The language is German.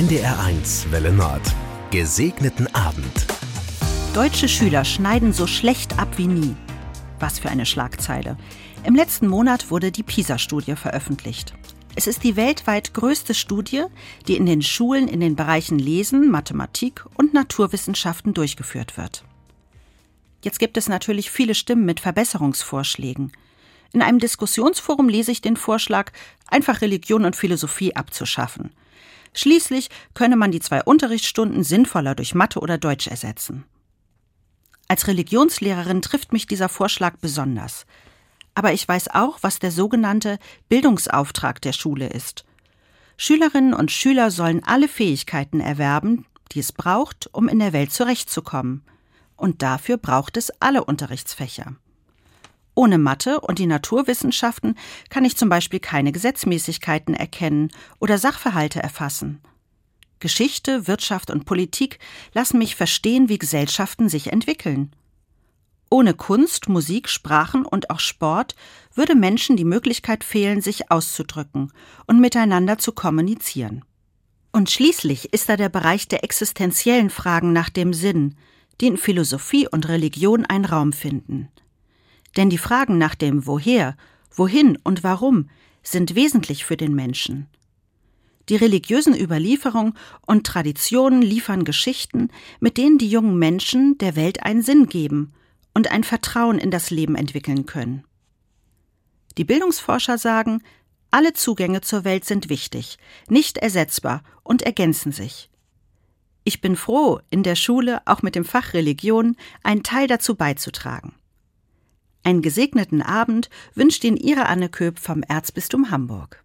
NDR1 Welle Nord. Gesegneten Abend. Deutsche Schüler schneiden so schlecht ab wie nie. Was für eine Schlagzeile. Im letzten Monat wurde die PISA-Studie veröffentlicht. Es ist die weltweit größte Studie, die in den Schulen in den Bereichen Lesen, Mathematik und Naturwissenschaften durchgeführt wird. Jetzt gibt es natürlich viele Stimmen mit Verbesserungsvorschlägen. In einem Diskussionsforum lese ich den Vorschlag, einfach Religion und Philosophie abzuschaffen. Schließlich könne man die zwei Unterrichtsstunden sinnvoller durch Mathe oder Deutsch ersetzen. Als Religionslehrerin trifft mich dieser Vorschlag besonders. Aber ich weiß auch, was der sogenannte Bildungsauftrag der Schule ist. Schülerinnen und Schüler sollen alle Fähigkeiten erwerben, die es braucht, um in der Welt zurechtzukommen. Und dafür braucht es alle Unterrichtsfächer. Ohne Mathe und die Naturwissenschaften kann ich zum Beispiel keine Gesetzmäßigkeiten erkennen oder Sachverhalte erfassen. Geschichte, Wirtschaft und Politik lassen mich verstehen, wie Gesellschaften sich entwickeln. Ohne Kunst, Musik, Sprachen und auch Sport würde Menschen die Möglichkeit fehlen, sich auszudrücken und miteinander zu kommunizieren. Und schließlich ist da der Bereich der existenziellen Fragen nach dem Sinn, die in Philosophie und Religion einen Raum finden. Denn die Fragen nach dem Woher, Wohin und Warum sind wesentlich für den Menschen. Die religiösen Überlieferungen und Traditionen liefern Geschichten, mit denen die jungen Menschen der Welt einen Sinn geben und ein Vertrauen in das Leben entwickeln können. Die Bildungsforscher sagen, alle Zugänge zur Welt sind wichtig, nicht ersetzbar und ergänzen sich. Ich bin froh, in der Schule auch mit dem Fach Religion einen Teil dazu beizutragen. Einen gesegneten Abend wünscht Ihnen Ihre Anne Köp vom Erzbistum Hamburg.